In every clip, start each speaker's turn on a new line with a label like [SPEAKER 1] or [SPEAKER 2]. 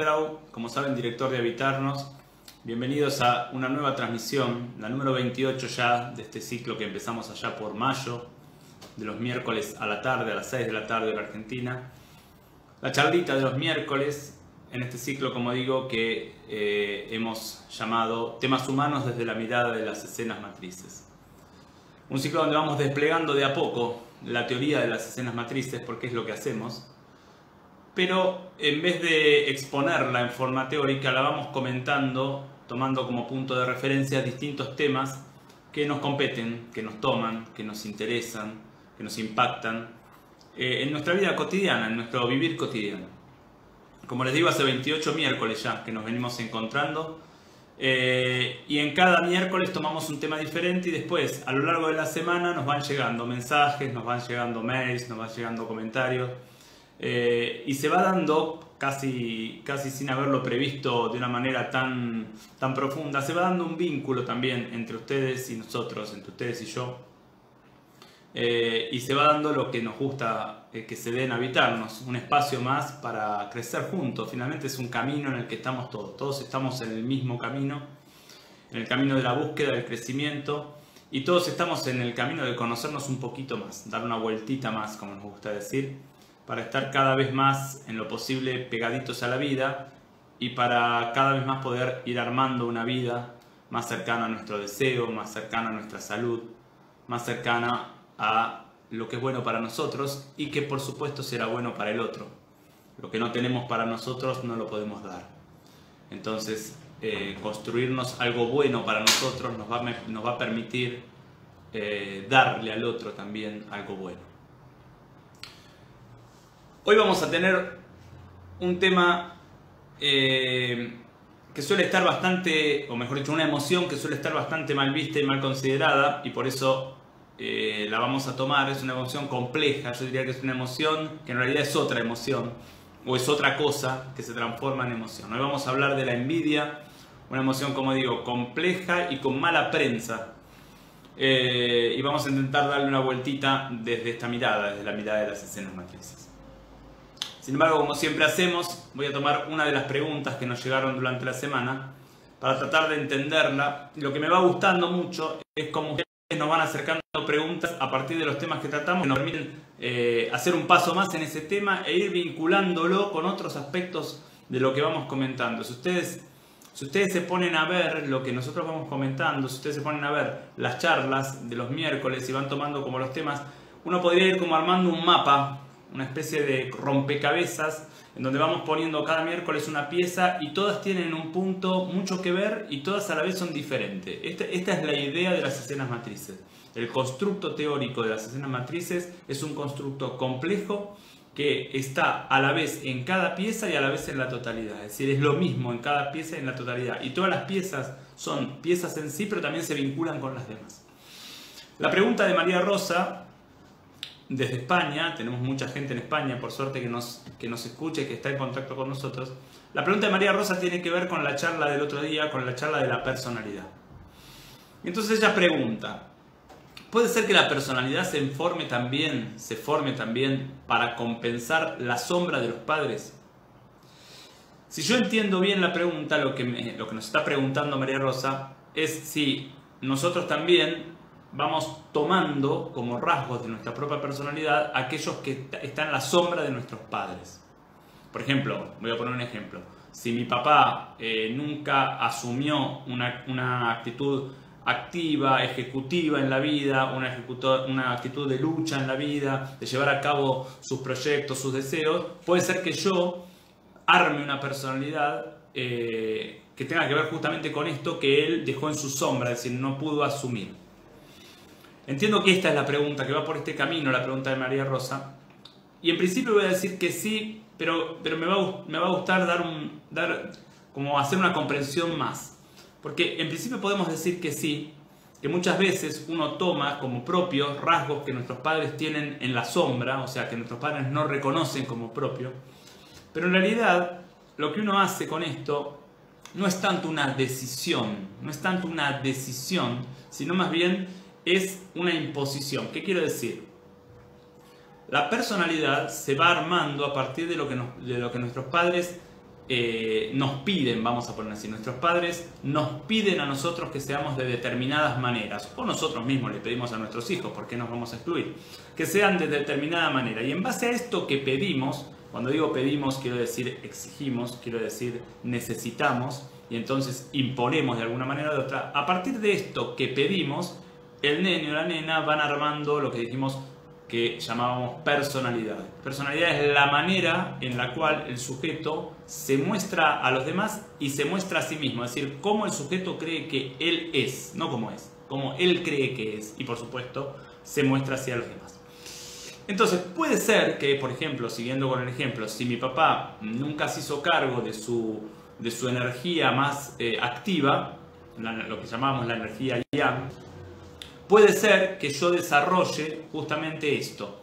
[SPEAKER 1] Weintraub, como saben, director de Habitarnos. Bienvenidos a una nueva transmisión, la número 28 ya de este ciclo que empezamos allá por mayo, de los miércoles a la tarde, a las 6 de la tarde en Argentina. La charlita de los miércoles en este ciclo, como digo, que eh, hemos llamado Temas Humanos desde la mirada de las escenas matrices. Un ciclo donde vamos desplegando de a poco la teoría de las escenas matrices, porque es lo que hacemos, pero en vez de exponerla en forma teórica, la vamos comentando, tomando como punto de referencia distintos temas que nos competen, que nos toman, que nos interesan, que nos impactan eh, en nuestra vida cotidiana, en nuestro vivir cotidiano. Como les digo, hace 28 miércoles ya que nos venimos encontrando eh, y en cada miércoles tomamos un tema diferente y después a lo largo de la semana nos van llegando mensajes, nos van llegando mails, nos van llegando comentarios eh, y se va dando casi, casi sin haberlo previsto de una manera tan, tan profunda, se va dando un vínculo también entre ustedes y nosotros, entre ustedes y yo. Eh, y se va dando lo que nos gusta que se den habitarnos, un espacio más para crecer juntos. Finalmente es un camino en el que estamos todos, todos estamos en el mismo camino, en el camino de la búsqueda, del crecimiento, y todos estamos en el camino de conocernos un poquito más, dar una vueltita más, como nos gusta decir, para estar cada vez más en lo posible pegaditos a la vida y para cada vez más poder ir armando una vida más cercana a nuestro deseo, más cercana a nuestra salud, más cercana a lo que es bueno para nosotros y que por supuesto será bueno para el otro. Lo que no tenemos para nosotros no lo podemos dar. Entonces, eh, construirnos algo bueno para nosotros nos va, nos va a permitir eh, darle al otro también algo bueno. Hoy vamos a tener un tema eh, que suele estar bastante, o mejor dicho, una emoción que suele estar bastante mal vista y mal considerada, y por eso eh, la vamos a tomar. Es una emoción compleja, yo diría que es una emoción que en realidad es otra emoción, o es otra cosa que se transforma en emoción. Hoy vamos a hablar de la envidia, una emoción, como digo, compleja y con mala prensa. Eh, y vamos a intentar darle una vueltita desde esta mirada, desde la mirada de las escenas matrices. Sin embargo, como siempre hacemos, voy a tomar una de las preguntas que nos llegaron durante la semana para tratar de entenderla. Lo que me va gustando mucho es cómo ustedes nos van acercando preguntas a partir de los temas que tratamos, que nos permiten eh, hacer un paso más en ese tema e ir vinculándolo con otros aspectos de lo que vamos comentando. Si ustedes, si ustedes se ponen a ver lo que nosotros vamos comentando, si ustedes se ponen a ver las charlas de los miércoles y van tomando como los temas, uno podría ir como armando un mapa una especie de rompecabezas en donde vamos poniendo cada miércoles una pieza y todas tienen un punto mucho que ver y todas a la vez son diferentes. Esta, esta, es la idea de las escenas matrices. El constructo teórico de las escenas matrices es un constructo complejo que está a la vez en cada pieza y a la vez en la totalidad. Es decir, es lo mismo en cada pieza y en la totalidad. Y todas las piezas son piezas en sí, pero también se vinculan con las demás. La pregunta de María Rosa desde España, tenemos mucha gente en España, por suerte, que nos, que nos escucha y que está en contacto con nosotros. La pregunta de María Rosa tiene que ver con la charla del otro día, con la charla de la personalidad. Entonces ella pregunta, ¿puede ser que la personalidad se forme también, se forme también para compensar la sombra de los padres? Si yo entiendo bien la pregunta, lo que, lo que nos está preguntando María Rosa es si nosotros también vamos tomando como rasgos de nuestra propia personalidad aquellos que están en la sombra de nuestros padres. Por ejemplo, voy a poner un ejemplo. Si mi papá eh, nunca asumió una, una, actitud activa, ejecutiva en la vida, una, una actitud de lucha en la vida, de llevar a cabo sus proyectos, sus deseos, puede ser que yo arme una personalidad eh, que tenga que ver justamente con esto que él dejó en su sombra, es decir, no pudo asumir. Entiendo que esta es la pregunta, que va por este camino, la pregunta de María Rosa. Y en principio voy a decir que sí, pero, pero me, va, me va a gustar dar un, dar, como hacer una comprensión más. Porque en principio podemos decir que sí, que muchas veces uno toma como propios rasgos que nuestros padres tienen en la sombra, o sea, que nuestros padres no reconocen como propio. Pero en realidad lo que uno hace con esto no es tanto una decisión, no es tanto una decisión, sino más bien es una imposición. ¿Qué quiero decir? La personalidad se va armando a partir de lo que, de lo que nuestros padres eh, nos piden, vamos a poner así, nuestros padres nos piden a nosotros que seamos de determinadas maneras, o nosotros mismos le pedimos a nuestros hijos, ¿por qué nos vamos a excluir? Que sean de determinada manera. Y en base a esto que pedimos, cuando digo pedimos, quiero decir exigimos, quiero decir necesitamos, y entonces imponemos de alguna manera de otra, a partir de esto que pedimos, el nene o la nena van armando lo que dijimos que llamábamos personalidad. Personalidad es la manera en la cual el sujeto se muestra a los demás y se muestra a sí mismo, es decir, cómo el sujeto cree que él es, no cómo es, cómo él cree que es y por supuesto se muestra hacia los demás. Entonces puede ser que, por ejemplo, siguiendo con el ejemplo, si mi papá nunca se hizo cargo de su, de su energía más eh, activa, lo que llamamos la energía yang, puede ser que yo desarrolle justamente esto.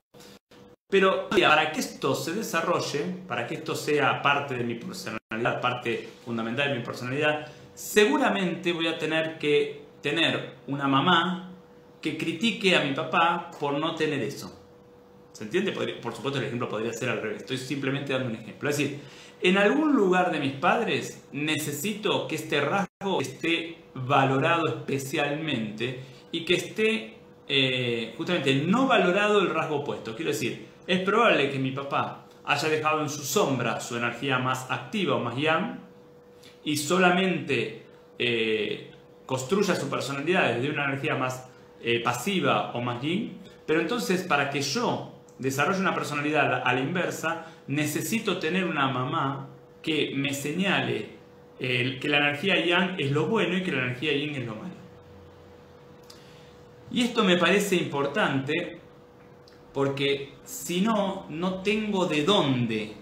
[SPEAKER 1] Pero para que esto se desarrolle, para que esto sea parte de mi personalidad, parte fundamental de mi personalidad, seguramente voy a tener que tener una mamá que critique a mi papá por no tener eso. ¿Se entiende? Por supuesto el ejemplo podría ser al revés. Estoy simplemente dando un ejemplo. Es decir, en algún lugar de mis padres necesito que este rasgo esté valorado especialmente y que esté eh, justamente no valorado el rasgo opuesto. Quiero decir, es probable que mi papá haya dejado en su sombra su energía más activa o más yang y solamente eh, construya su personalidad desde una energía más eh, pasiva o más yin, pero entonces para que yo desarrolle una personalidad a la inversa, necesito tener una mamá que me señale que la energía yang es lo bueno y que la energía yin es lo malo. Y esto me parece importante porque si no, no tengo de dónde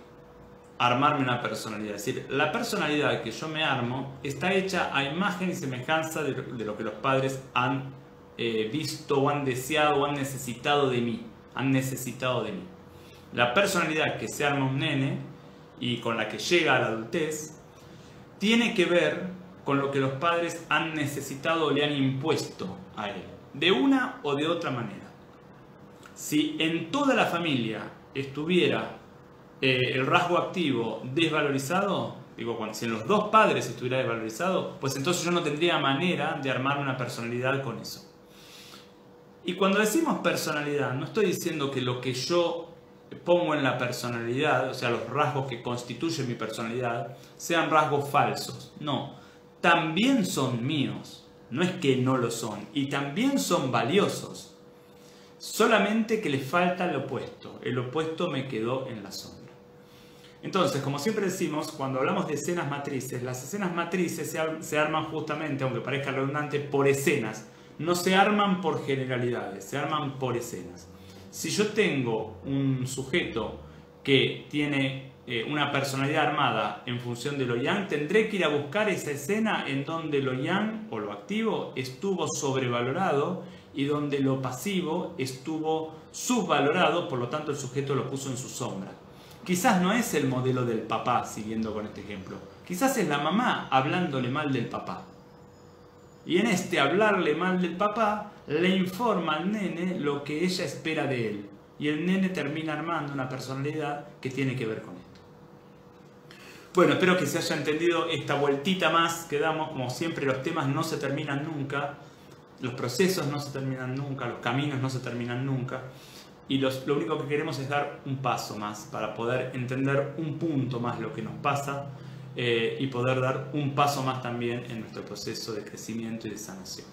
[SPEAKER 1] armarme una personalidad. Es decir, la personalidad que yo me armo está hecha a imagen y semejanza de, lo que los padres han eh, visto o han deseado o han necesitado de mí. Han necesitado de mí. La personalidad que se arma un nene y con la que llega a la adultez tiene que ver con lo que los padres han necesitado o le han impuesto a él de una o de otra manera. Si en toda la familia estuviera eh, el rasgo activo desvalorizado, digo, cuando, si en los dos padres estuviera desvalorizado, pues entonces yo no tendría manera de armar una personalidad con eso. Y cuando decimos personalidad, no estoy diciendo que lo que yo pongo en la personalidad, o sea, los rasgos que constituyen mi personalidad, sean rasgos falsos. No, también son míos no es que no lo son, y también son valiosos. Solamente que les falta el opuesto. El opuesto me quedó en la sombra. Entonces, como siempre decimos, cuando hablamos de escenas matrices, las escenas matrices se, arman justamente, aunque parezca redundante, por escenas. No se arman por generalidades, se arman por escenas. Si yo tengo un sujeto que tiene eh, una personalidad armada en función de lo yang, tendré que ir a buscar esa escena en donde lo yang o lo activo estuvo sobrevalorado y donde lo pasivo estuvo subvalorado, por lo tanto el sujeto lo puso en su sombra. Quizás no es el modelo del papá, siguiendo con este ejemplo. Quizás es la mamá hablándole mal del papá. Y en este hablarle mal del papá, le informa al nene lo que ella espera de él. Y el nene termina armando una personalidad que tiene que ver con. Bueno, espero que se haya entendido esta vueltita más que damos. Como siempre, los temas no se terminan nunca, los procesos no se terminan nunca, los caminos no se terminan nunca. Y lo único que queremos es dar un paso más para poder entender un punto más lo que nos pasa eh, y poder dar un paso más también en nuestro proceso de crecimiento y de sanación.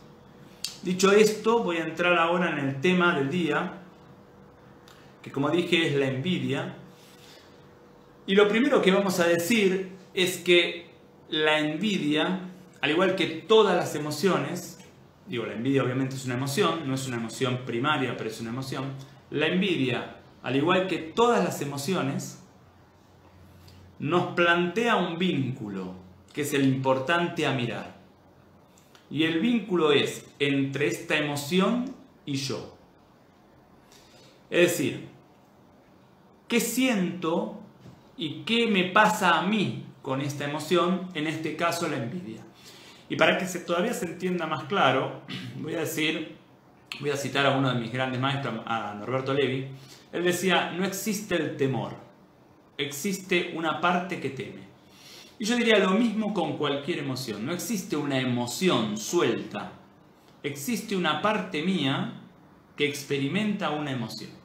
[SPEAKER 1] Dicho esto, voy a entrar ahora en el tema del día, que como dije es la envidia. Y lo primero que vamos a decir es que la envidia, al igual que todas las emociones, digo, la envidia obviamente es una emoción, no es una emoción primaria, pero es una emoción, la envidia, al igual que todas las emociones, nos plantea un vínculo, que es el importante a mirar. Y el vínculo es entre esta emoción y yo. Es decir, ¿qué siento y qué me pasa a mí con esta emoción, en este caso la envidia. Y para que se, todavía se entienda más claro, voy a decir, voy a citar a uno de mis grandes maestros, a Norberto Levi, Él decía, no existe el temor, existe una parte que teme. Y yo diría lo mismo con cualquier emoción, no existe una emoción suelta, existe una parte mía que experimenta una emoción.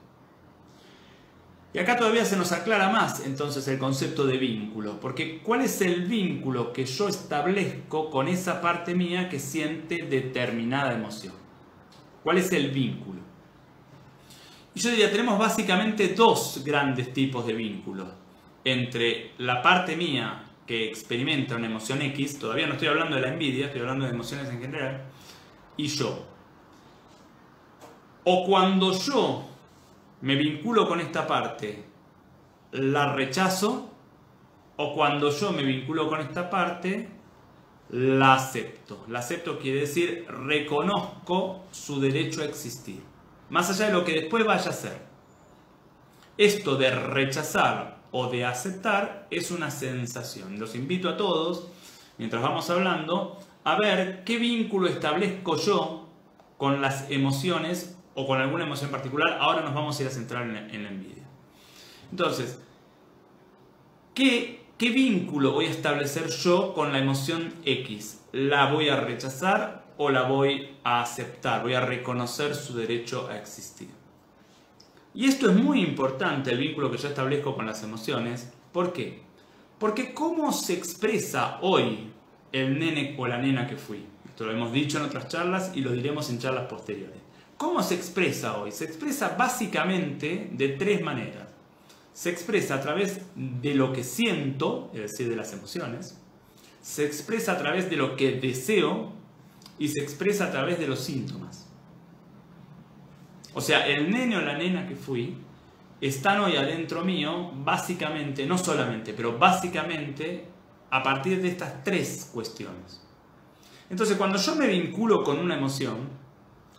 [SPEAKER 1] Y acá todavía se nos aclara más entonces el concepto de vínculo, porque ¿cuál es el vínculo que yo establezco con esa parte mía que siente determinada emoción? ¿Cuál es el vínculo? Y yo diría, tenemos básicamente dos grandes tipos de vínculos entre la parte mía que experimenta una emoción X, todavía no estoy hablando de la envidia, estoy hablando de emociones en general, y yo. O cuando yo me vinculo con esta parte, la rechazo, o cuando yo me vinculo con esta parte, la acepto. La acepto quiere decir reconozco su derecho a existir, más allá de lo que después vaya a ser. Esto de rechazar o de aceptar es una sensación. Los invito a todos, mientras vamos hablando, a ver qué vínculo establezco yo con las emociones o con alguna emoción particular, ahora nos vamos a ir a centrar en la, envidia. Entonces, ¿qué, ¿qué vínculo voy a establecer yo con la emoción X? ¿La voy a rechazar o la voy a aceptar? Voy a reconocer su derecho a existir. Y esto es muy importante, el vínculo que yo establezco con las emociones. ¿Por qué? Porque cómo se expresa hoy el nene o la nena que fui. Esto lo hemos dicho en otras charlas y lo diremos en charlas posteriores. ¿Cómo se expresa hoy? Se expresa básicamente de tres maneras. Se expresa a través de lo que siento, es decir, de las emociones. Se expresa a través de lo que deseo y se expresa a través de los síntomas. O sea, el nene o la nena que fui están hoy adentro mío, básicamente, no solamente, pero básicamente a partir de estas tres cuestiones. Entonces, cuando yo me vinculo con una emoción,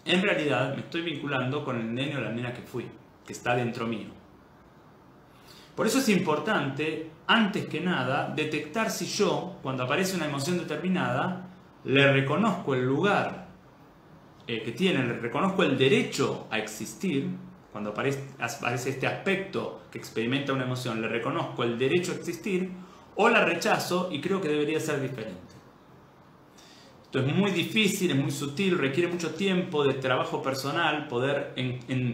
[SPEAKER 1] en realidad me estoy vinculando con el nene o la nena que fui, que está dentro mío. Por eso es importante, antes que nada, detectar si yo, cuando aparece una emoción determinada, le reconozco el lugar eh, que tiene, le reconozco el derecho a existir, cuando aparece, aparece este aspecto que experimenta una emoción, le reconozco el derecho a existir, o la rechazo y creo que debería ser diferente. Esto es muy difícil, es muy sutil, requiere mucho tiempo de trabajo personal poder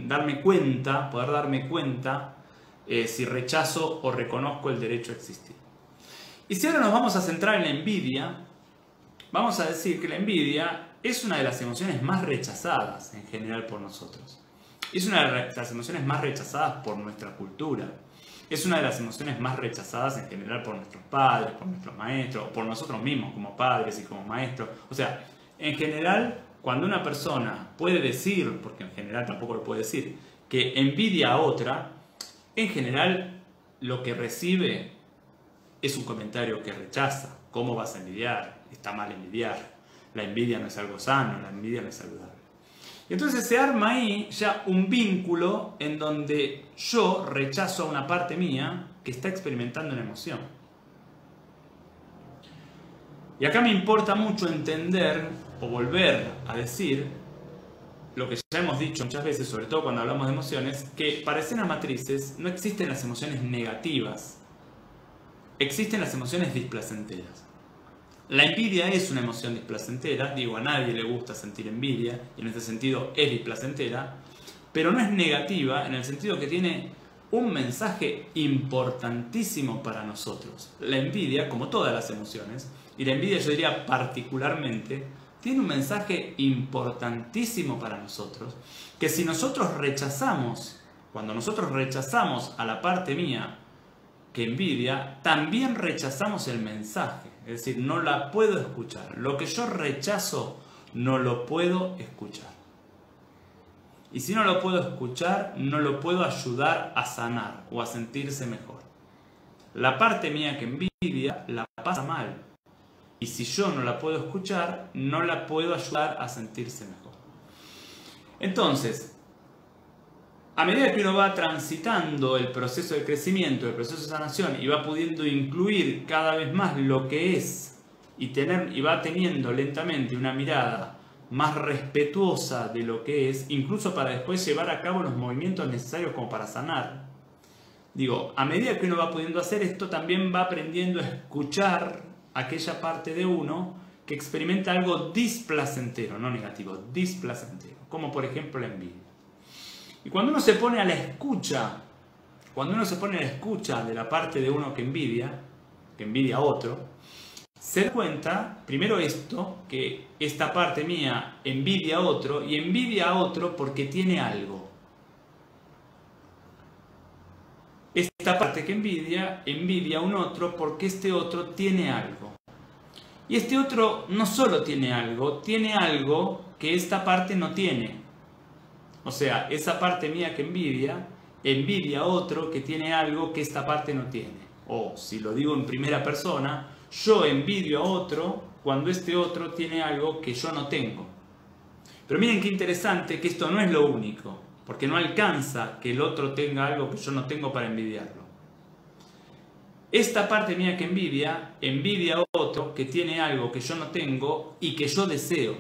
[SPEAKER 1] darme cuenta, poder darme cuenta eh, si rechazo o reconozco el derecho a existir. Y si ahora nos vamos a centrar en la envidia, vamos a decir que la envidia es una de las emociones más rechazadas en general por nosotros. Es una de las emociones más rechazadas por nuestra cultura. Es una de las emociones más rechazadas en general por nuestros padres, por nuestros maestros, por nosotros mismos como padres y como maestros. O sea, en general, cuando una persona puede decir, porque en general tampoco lo puede decir, que envidia a otra, en general lo que recibe es un comentario que rechaza. ¿Cómo vas a envidiar? Está mal envidiar. La envidia no es algo sano, la envidia no es saludable. Entonces se arma ahí ya un vínculo en donde yo rechazo a una parte mía que está experimentando una emoción. Y acá me importa mucho entender o volver a decir lo que ya hemos dicho muchas veces, sobre todo cuando hablamos de emociones, que para escenas matrices no existen las emociones negativas, existen las emociones displacenteras. La envidia es una emoción displacentera, digo, a nadie le gusta sentir envidia, y en este sentido es displacentera, pero no es negativa en el sentido que tiene un mensaje importantísimo para nosotros. La envidia, como todas las emociones, y la envidia yo diría particularmente, tiene un mensaje importantísimo para nosotros, que si nosotros rechazamos, cuando nosotros rechazamos a la parte mía que envidia, también rechazamos el mensaje. Es decir, no la puedo escuchar. Lo que yo rechazo, no lo puedo escuchar. Y si no lo puedo escuchar, no lo puedo ayudar a sanar o a sentirse mejor. La parte mía que envidia la pasa mal. Y si yo no la puedo escuchar, no la puedo ayudar a sentirse mejor. Entonces, a medida que uno va transitando el proceso de crecimiento, el proceso de sanación y va pudiendo incluir cada vez más lo que es y, tener, y va teniendo lentamente una mirada más respetuosa de lo que es, incluso para después llevar a cabo los movimientos necesarios como para sanar. Digo, a medida que uno va pudiendo hacer esto, también va aprendiendo a escuchar aquella parte de uno que experimenta algo displacentero, no negativo, displacentero, como por ejemplo la envidia. Y cuando uno se pone a la escucha, cuando uno se pone a la escucha de la parte de uno que envidia, que envidia a otro, se da cuenta, primero esto, que esta parte mía envidia a otro y envidia a otro porque tiene algo. Esta parte que envidia, envidia a un otro porque este otro tiene algo. Y este otro no solo tiene algo, tiene algo que esta parte no tiene. O sea, esa parte mía que envidia, envidia a otro que tiene algo que esta parte no tiene. O, si lo digo en primera persona, yo envidio a otro cuando este otro tiene algo que yo no tengo. Pero miren qué interesante que esto no es lo único porque no alcanza que el otro tenga algo que yo no tengo para envidiarlo. Esta parte mía que envidia, envidia a otro que tiene algo que yo no tengo y que yo deseo.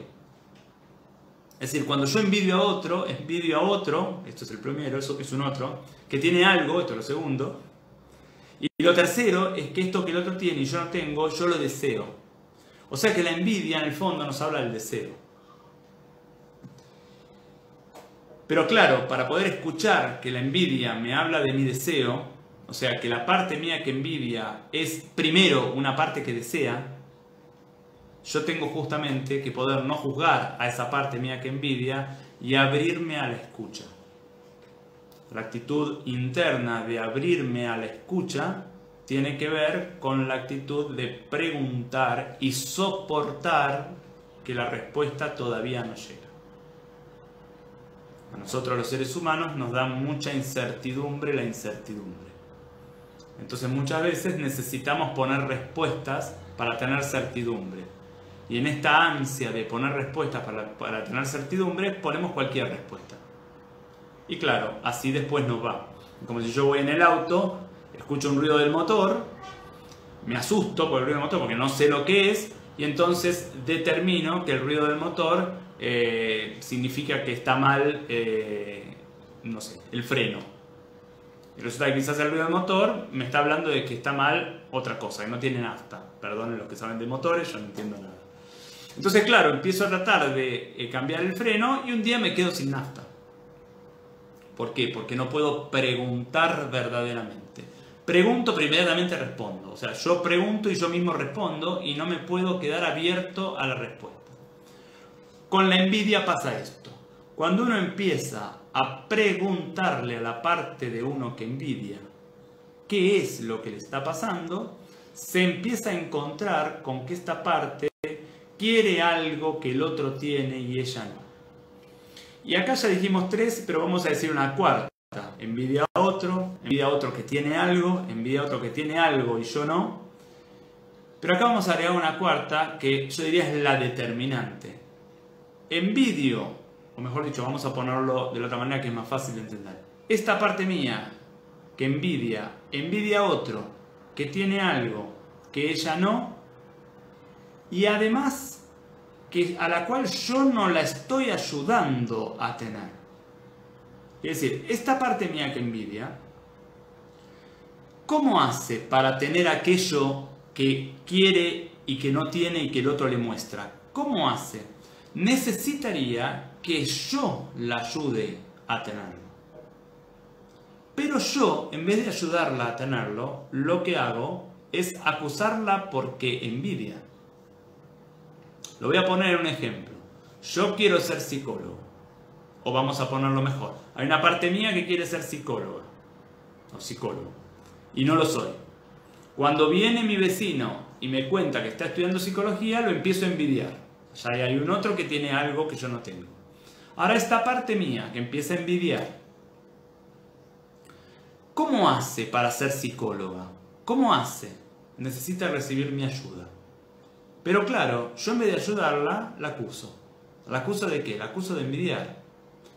[SPEAKER 1] Es decir, cuando yo envidio a otro, envidio a otro, esto es el primero, eso es un otro, que tiene algo, esto es lo segundo. Y lo tercero es que esto que el otro tiene y yo no tengo, yo lo deseo. O sea que la envidia en el fondo nos habla del deseo. Pero claro, para poder escuchar que la envidia me habla de mi deseo, o sea, que la parte mía que envidia es primero una parte que desea, yo tengo justamente que poder no juzgar a esa parte mía que envidia y abrirme a la escucha. La actitud interna de abrirme a la escucha tiene que ver con la actitud de preguntar y soportar que la respuesta todavía no llega. A nosotros los seres humanos nos da mucha incertidumbre la incertidumbre. Entonces muchas veces necesitamos poner respuestas para tener certidumbre. Y en esta ansia de poner respuestas para, tener certidumbre, ponemos cualquier respuesta. Y claro, así después nos va. Como si yo voy en el auto, escucho un ruido del motor, me asusto por el ruido del motor porque no sé lo que es, y entonces determino que el ruido del motor eh, significa que está mal, eh, no sé, el freno. Y resulta que quizás el ruido del motor me está hablando de que está mal otra cosa, que no tiene nafta. Perdonen los que saben de motores, yo no entiendo nada. Entonces, claro, empiezo a tratar de eh, cambiar el freno y un día me quedo sin nafta. ¿Por qué? Porque no puedo preguntar verdaderamente. Pregunto, pero inmediatamente respondo. O sea, yo pregunto y yo mismo respondo y no me puedo quedar abierto a la respuesta. Con la envidia pasa esto. Cuando uno empieza a preguntarle a la parte de uno que envidia qué es lo que le está pasando, se empieza a encontrar con que esta parte quiere algo que el otro tiene y ella no. Y acá ya dijimos tres, pero vamos a decir una cuarta. Envidia a otro, envidia a otro que tiene algo, envidia a otro que tiene algo y yo no. Pero acá vamos a agregar una cuarta que yo diría es la determinante envidio, o mejor dicho, vamos a ponerlo de la otra manera que es más fácil de entender. Esta parte mía que envidia, envidia a otro que tiene algo que ella no, y además que a la cual yo no la estoy ayudando a tener. Es decir, esta parte mía que envidia, ¿cómo hace para tener aquello que quiere y que no tiene y que el otro le muestra? ¿Cómo hace? necesitaría que yo la ayude a tenerlo. Pero yo, en vez de ayudarla a tenerlo, lo que hago es acusarla porque envidia. Lo voy a poner un ejemplo. Yo quiero ser psicólogo. O vamos a ponerlo mejor. Hay una parte mía que quiere ser psicóloga. O psicólogo. Y no lo soy. Cuando viene mi vecino y me cuenta que está estudiando psicología, lo empiezo a envidiar. Ya hay un otro que tiene algo que yo no tengo. Ahora esta parte mía que empieza a envidiar. ¿Cómo hace para ser psicóloga? ¿Cómo hace? Necesita recibir mi ayuda. Pero claro, yo en vez de ayudarla, la acuso. ¿La acuso de qué? La acuso de envidiar.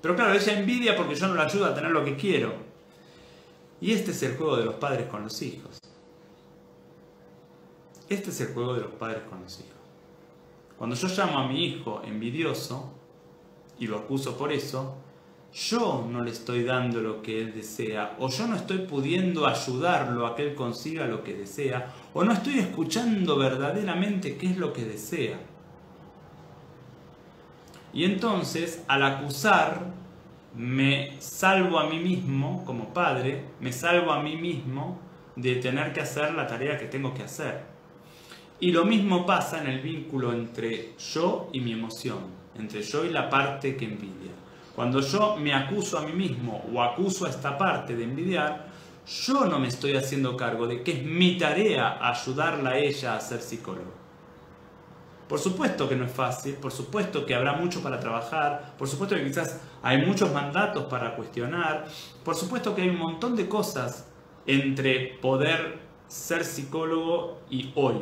[SPEAKER 1] Pero claro, ella envidia porque yo no la ayudo a tener lo que quiero. Y este es el juego de los padres con los hijos. Este es el juego de los padres con los hijos. Cuando yo llamo a mi hijo envidioso y lo acuso por eso, yo no le estoy dando lo que él desea, o yo no estoy pudiendo ayudarlo a que él consiga lo que desea, o no estoy escuchando verdaderamente qué es lo que desea. Y entonces, al acusar, me salvo a mí mismo como padre, me salvo a mí mismo de tener que hacer la tarea que tengo que hacer. Y lo mismo pasa en el vínculo entre yo y mi emoción, entre yo y la parte que envidia. Cuando yo me acuso a mí mismo o acuso a esta parte de envidiar, yo no me estoy haciendo cargo de que es mi tarea ayudarla a ella a ser psicólogo. Por supuesto que no es fácil, por supuesto que habrá mucho para trabajar, por supuesto que quizás hay muchos mandatos para cuestionar, por supuesto que hay un montón de cosas entre poder ser psicólogo y hoy.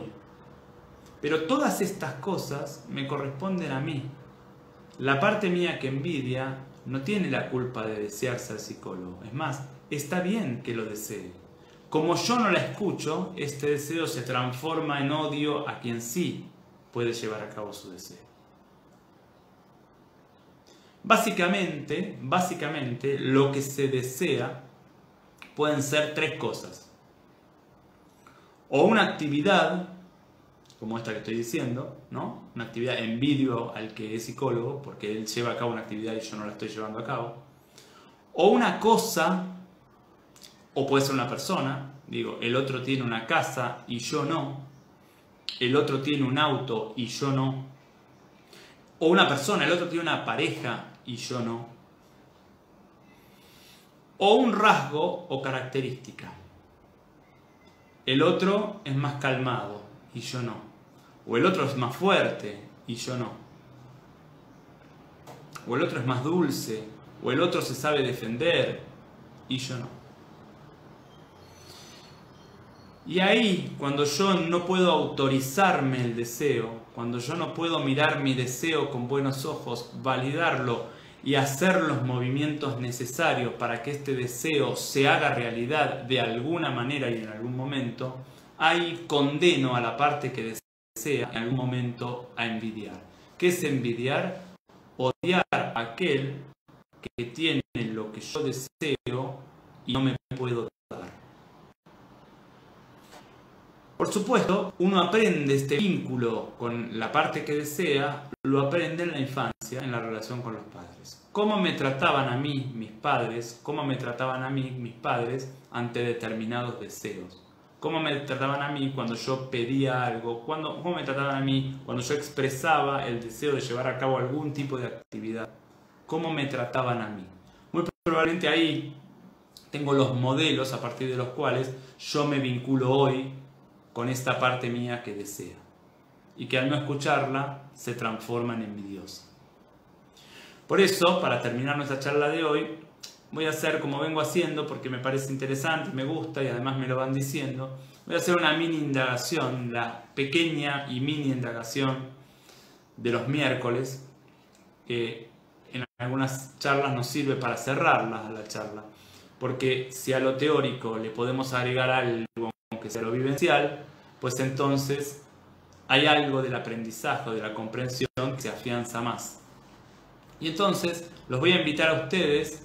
[SPEAKER 1] Pero todas estas cosas me corresponden a mí. La parte mía que envidia no tiene la culpa de desear ser psicólogo. Es más, está bien que lo desee. Como yo no la escucho, este deseo se transforma en odio a quien sí puede llevar a cabo su deseo. Básicamente, básicamente, lo que se desea pueden ser tres cosas. O una actividad como esta que estoy diciendo, ¿no? Una actividad envidio al que es psicólogo, porque él lleva a cabo una actividad y yo no la estoy llevando a cabo. O una cosa, o puede ser una persona, digo, el otro tiene una casa y yo no. El otro tiene un auto y yo no. O una persona, el otro tiene una pareja y yo no. O un rasgo o característica. El otro es más calmado y yo no. O el otro es más fuerte y yo no. O el otro es más dulce. O el otro se sabe defender y yo no. Y ahí, cuando yo no puedo autorizarme el deseo, cuando yo no puedo mirar mi deseo con buenos ojos, validarlo y hacer los movimientos necesarios para que este deseo se haga realidad de alguna manera y en algún momento, ahí condeno a la parte que desea en algún momento a envidiar. ¿Qué es envidiar? Odiar a aquel que tiene lo que yo deseo y no me puedo dar. Por supuesto, uno aprende este vínculo con la parte que desea, lo aprende en la infancia, en la relación con los padres. ¿Cómo me trataban a mí mis padres? ¿Cómo me trataban a mí mis padres ante determinados deseos? Cómo me trataban a mí cuando yo pedía algo, cuando, cómo me trataban a mí cuando yo expresaba el deseo de llevar a cabo algún tipo de actividad, cómo me trataban a mí. Muy probablemente ahí tengo los modelos a partir de los cuales yo me vinculo hoy con esta parte mía que desea y que al no escucharla se transforma en envidiosa. Por eso, para terminar nuestra charla de hoy, voy a hacer como vengo haciendo porque me parece interesante, me gusta y además me lo van diciendo. Voy a hacer una mini indagación, la pequeña y mini indagación de los miércoles, que en algunas charlas nos sirve para cerrarla la charla. Porque si a lo teórico le podemos agregar algo que sea lo vivencial, pues entonces hay algo del aprendizaje, de la comprensión que se afianza más. Y entonces los voy a invitar a ustedes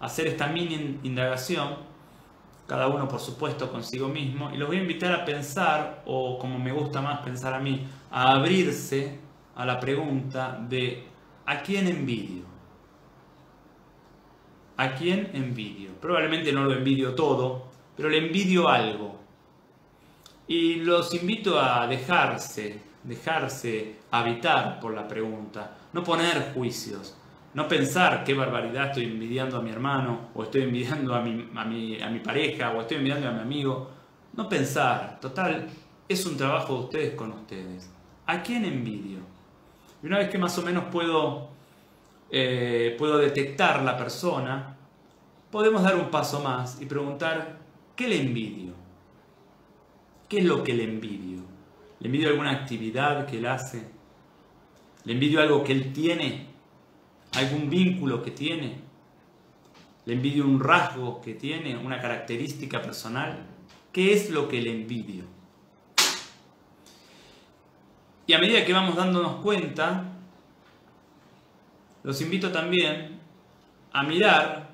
[SPEAKER 1] hacer esta mini indagación, cada uno por supuesto consigo mismo, y los voy a invitar a pensar, o como me gusta más pensar a mí, a abrirse a la pregunta de ¿a quién envidio? ¿A quién envidio? Probablemente no lo envidio todo, pero le envidio algo. Y los invito a dejarse, dejarse habitar por la pregunta, no poner juicios, no pensar qué barbaridad estoy envidiando a mi hermano, o estoy envidiando a mi, a mi, a mi pareja, o estoy envidiando a mi amigo. No pensar, total, es un trabajo de ustedes con ustedes. ¿A quién envidio? Y una vez que más o menos puedo, eh, puedo detectar la persona, podemos dar un paso más y preguntar, ¿qué le envidio? ¿Qué es lo que le envidio? ¿Le envidio alguna actividad que él hace? ¿Le envidio algo que él tiene algún vínculo que tiene, le envidio un rasgo que tiene, una característica personal. ¿Qué es lo que le envidio? Y a medida que vamos dándonos cuenta, los invito también a mirar,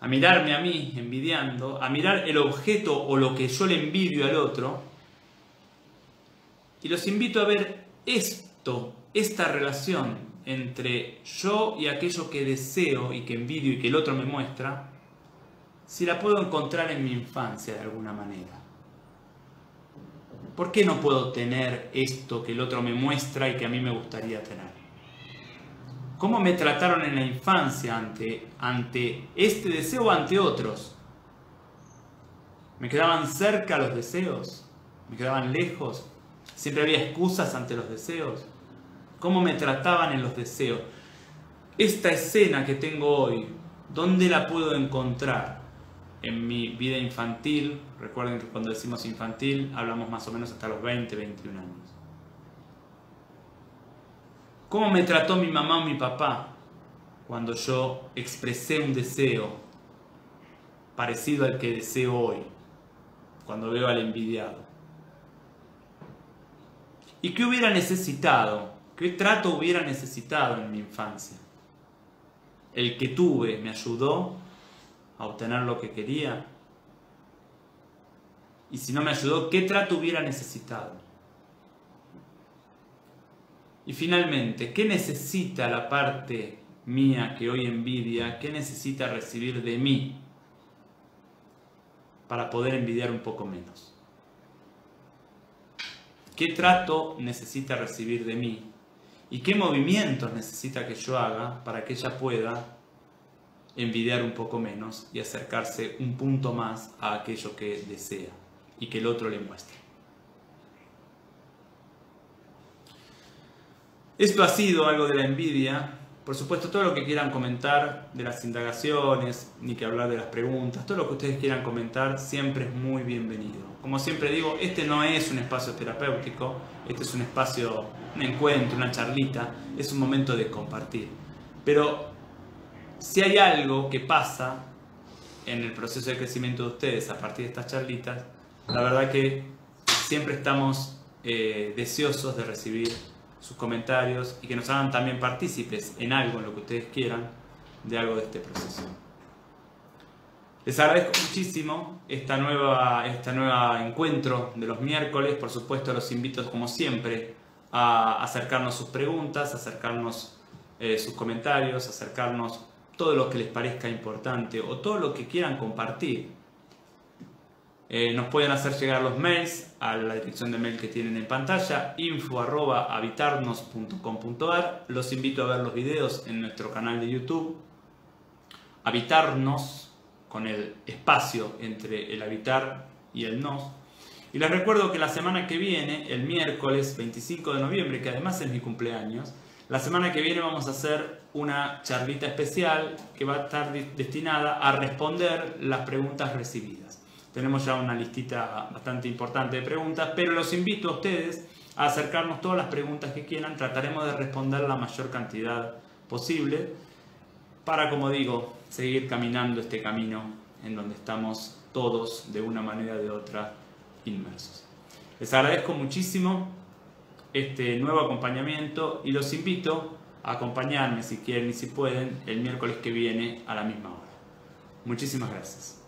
[SPEAKER 1] a mirarme a mí envidiando, a mirar el objeto o lo que yo le envidio al otro. Y los invito a ver esto, esta relación entre yo y aquello que deseo y que envidio y que el otro me muestra, si la puedo encontrar en mi infancia de alguna manera. ¿Por qué no puedo tener esto que el otro me muestra y que a mí me gustaría tener? ¿Cómo me trataron en la infancia ante, ante este deseo o ante otros? ¿Me quedaban cerca los deseos? ¿Me quedaban lejos? ¿Siempre había excusas ante los deseos? ¿Cómo me trataban en los deseos? Esta escena que tengo hoy, ¿dónde la puedo encontrar? en mi vida infantil, recuerden que cuando decimos infantil hablamos más o menos hasta los 20, 21 años. ¿Cómo me trató mi mamá o mi papá cuando yo expresé un deseo parecido al que deseo hoy, cuando veo al envidiado? ¿Y qué hubiera necesitado? ¿Qué trato hubiera necesitado en mi infancia? El que tuve me ayudó a obtener lo que quería? Y si no me ayudó, ¿qué trato hubiera necesitado? Y finalmente, ¿qué necesita la parte mía que hoy envidia? ¿Qué necesita recibir de mí para poder envidiar un poco menos? ¿Qué trato necesita recibir de mí? ¿Y qué movimientos necesita que yo haga para que ella pueda envidiar un poco menos y acercarse un punto más a aquello que desea y que el otro le muestre. Esto ha sido algo de la envidia. Por supuesto, todo lo que quieran comentar de las indagaciones, ni que hablar de las preguntas, todo lo que ustedes quieran comentar siempre es muy bienvenido. Como siempre digo, este no es un espacio terapéutico, este es un espacio, un encuentro, una charlita, es un momento de compartir. Pero si hay algo que pasa en el proceso de crecimiento de ustedes a partir de estas charlitas, la verdad que siempre estamos eh, deseosos de recibir sus comentarios y que nos hagan también partícipes en algo, en lo que ustedes quieran, de algo de este proceso. Les agradezco muchísimo esta nueva, esta nueva encuentro de los miércoles. Por supuesto, los invito, como siempre, a acercarnos sus preguntas, acercarnos eh, sus comentarios, acercarnos todo lo que les parezca importante o todo lo que quieran compartir. Eh, nos pueden hacer llegar los mails a la dirección de mail que tienen en pantalla, info.habitarnos.com.ar. Los invito a ver los videos en nuestro canal de YouTube. Habitarnos, con el espacio entre el habitar y el nos. Y les recuerdo que la semana que viene, el miércoles 25 de noviembre, que además es mi cumpleaños, la semana que viene vamos a hacer una charlita especial que va a estar destinada a responder las preguntas recibidas. Tenemos ya una listita bastante importante de preguntas, pero los invito a ustedes a acercarnos todas las preguntas que quieran. Trataremos de responder la mayor cantidad posible para, como digo, seguir caminando este camino en donde estamos todos de una manera o de otra inmersos. Les agradezco muchísimo este nuevo acompañamiento y los invito a acompañarme si quieren y si pueden el miércoles que viene a la misma hora. Muchísimas gracias.